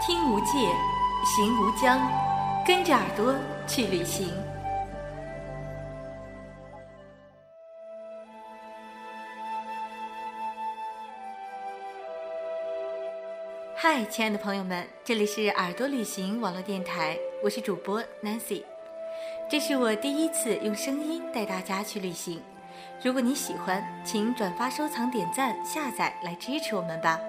听无界，行无疆，跟着耳朵去旅行。嗨，亲爱的朋友们，这里是耳朵旅行网络电台，我是主播 Nancy。这是我第一次用声音带大家去旅行。如果你喜欢，请转发、收藏、点赞、下载来支持我们吧。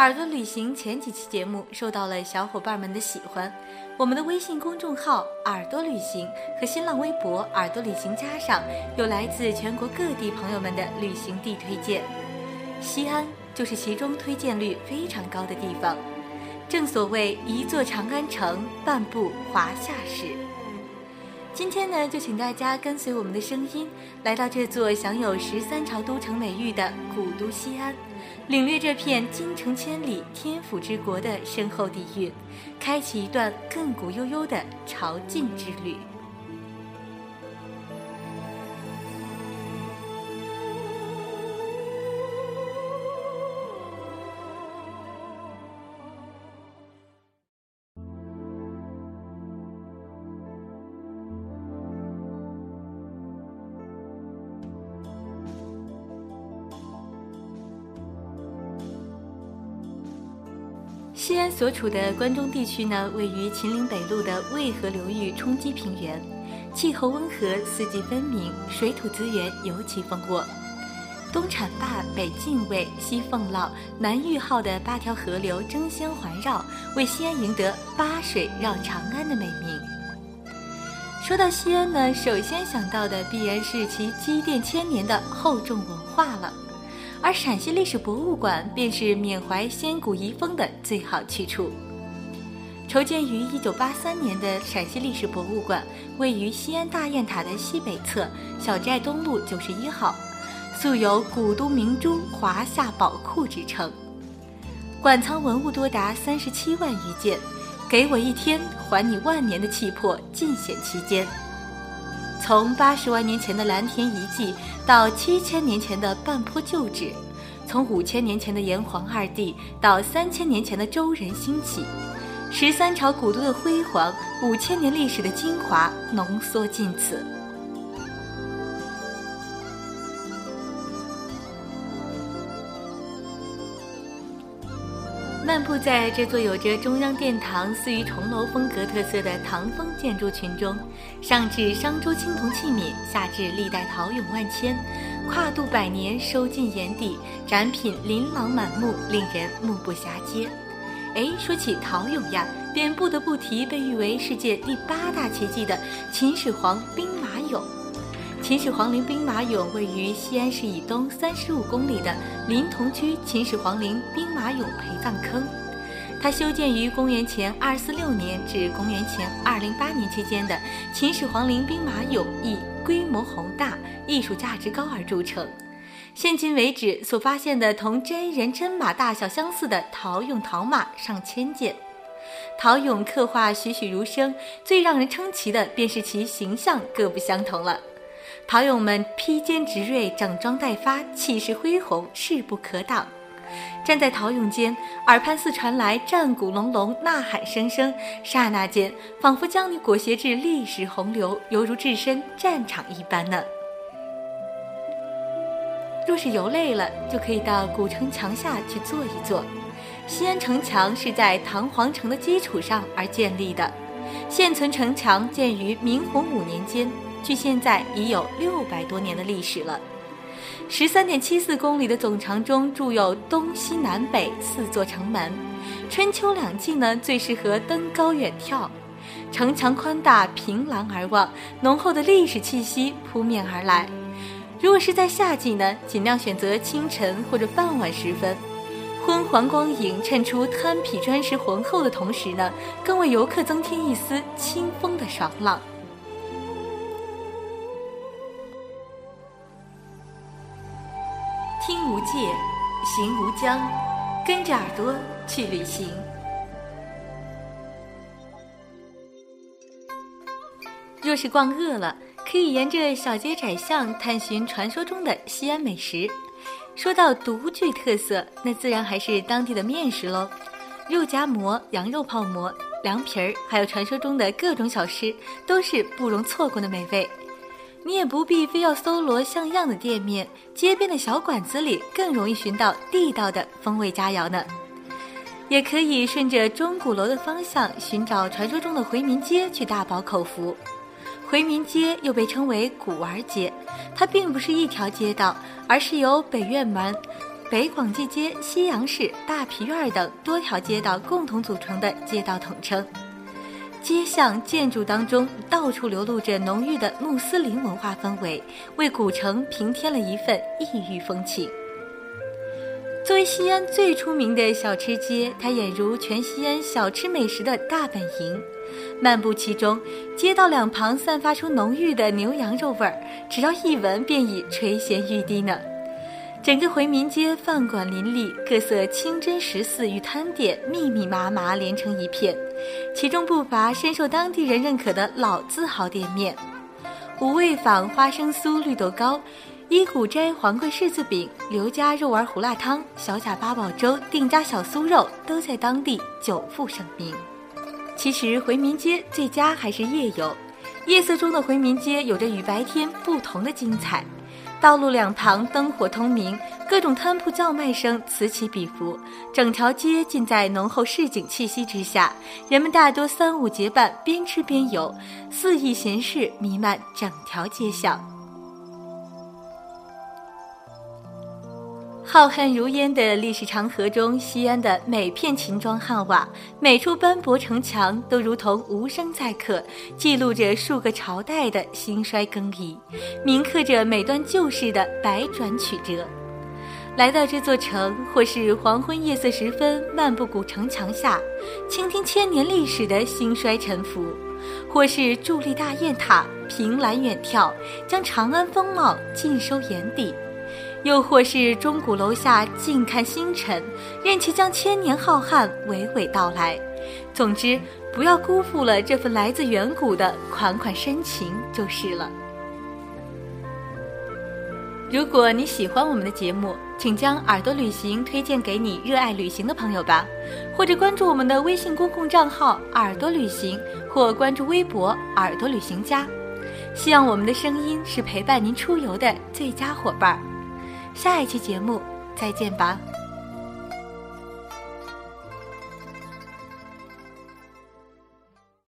耳朵旅行前几期节目受到了小伙伴们的喜欢，我们的微信公众号“耳朵旅行”和新浪微博“耳朵旅行家”上有来自全国各地朋友们的旅行地推荐，西安就是其中推荐率非常高的地方。正所谓一座长安城，半部华夏史。今天呢，就请大家跟随我们的声音，来到这座享有“十三朝都城”美誉的古都西安，领略这片京城千里、天府之国的深厚底蕴，开启一段亘古悠悠的朝觐之旅。西安所处的关中地区呢，位于秦岭北路的渭河流域冲积平原，气候温和，四季分明，水土资源尤其丰沃。东浐灞、北泾渭、西凤涝、南玉号的八条河流争先环绕，为西安赢得“八水绕长安”的美名。说到西安呢，首先想到的必然是其积淀千年的厚重文化了。而陕西历史博物馆便是缅怀先古遗风的最好去处。筹建于1983年的陕西历史博物馆，位于西安大雁塔的西北侧小寨东路91号，素有“古都明珠、华夏宝库”之称。馆藏文物多达37万余件，给我一天，还你万年的气魄尽显其间。从八十万年前的蓝田遗迹，到七千年前的半坡旧址，从五千年前的炎黄二帝，到三千年前的周人兴起，十三朝古都的辉煌，五千年历史的精华，浓缩尽此。漫步在这座有着中央殿堂四隅重楼风格特色的唐风建筑群中，上至商周青铜器皿，下至历代陶俑万千，跨度百年，收尽眼底，展品琳琅满目，令人目不暇接。哎，说起陶俑呀，便不得不提被誉为世界第八大奇迹的秦始皇兵马俑。秦始皇陵兵马俑位于西安市以东三十五公里的临潼区秦始皇陵兵马俑陪葬坑。它修建于公元前二四六年至公元前二零八年期间的秦始皇陵兵马俑以规模宏大、艺术价值高而著称。现今为止所发现的同真人真马大小相似的陶俑陶马上千件，陶俑刻画栩栩如生，最让人称奇的便是其形象各不相同了。陶俑们披坚执锐，整装待发，气势恢宏，势不可挡。站在陶俑间，耳畔似传来战鼓隆隆，呐喊声声，刹那间仿佛将你裹挟至历史洪流，犹如置身战场一般呢。若是游累了，就可以到古城墙下去坐一坐。西安城墙是在唐皇城的基础上而建立的，现存城墙建于明洪武年间。距现在已有六百多年的历史了。十三点七四公里的总长中，筑有东西南北四座城门。春秋两季呢，最适合登高远眺。城墙宽大，凭栏而望，浓厚的历史气息扑面而来。如果是在夏季呢，尽量选择清晨或者傍晚时分，昏黄光影衬出滩圮砖石浑厚的同时呢，更为游客增添一丝清风的爽朗。听无界，行无疆，跟着耳朵去旅行。若是逛饿了，可以沿着小街窄巷探寻传说中的西安美食。说到独具特色，那自然还是当地的面食喽。肉夹馍、羊肉泡馍、凉皮儿，还有传说中的各种小吃，都是不容错过的美味。你也不必非要搜罗像样的店面，街边的小馆子里更容易寻到地道的风味佳肴呢。也可以顺着钟鼓楼的方向寻找传说中的回民街去大饱口福。回民街又被称为古玩街，它并不是一条街道，而是由北院门、北广济街、西洋市、大皮院等多条街道共同组成的街道统称。街巷建筑当中，到处流露着浓郁的穆斯林文化氛围，为古城平添了一份异域风情。作为西安最出名的小吃街，它俨如全西安小吃美食的大本营。漫步其中，街道两旁散发出浓郁的牛羊肉味儿，只要一闻便已垂涎欲滴呢。整个回民街饭馆林立，各色清真食肆与摊点密密麻麻连成一片，其中不乏深受当地人认可的老字号店面。五味坊花生酥绿豆糕、一古斋黄桂柿子饼、刘家肉丸胡辣汤、小贾八宝粥、定家小酥肉都在当地久负盛名。其实回民街最佳还是夜游，夜色中的回民街有着与白天不同的精彩。道路两旁灯火通明，各种摊铺叫卖声此起彼伏，整条街尽在浓厚市井气息之下。人们大多三五结伴，边吃边游，肆意闲适弥漫整条街巷。浩瀚如烟的历史长河中，西安的每片秦砖汉瓦、每处斑驳城墙，都如同无声载客，记录着数个朝代的兴衰更替，铭刻着每段旧事的百转曲折。来到这座城，或是黄昏夜色时分漫步古城墙下，倾听千年历史的兴衰沉浮；或是伫立大雁塔，凭栏远眺，将长安风貌尽收眼底。又或是钟鼓楼下静看星辰，任其将千年浩瀚娓娓道来。总之，不要辜负了这份来自远古的款款深情就是了。如果你喜欢我们的节目，请将耳朵旅行推荐给你热爱旅行的朋友吧，或者关注我们的微信公共账号“耳朵旅行”，或关注微博“耳朵旅行家”。希望我们的声音是陪伴您出游的最佳伙伴儿。下一期节目，再见吧。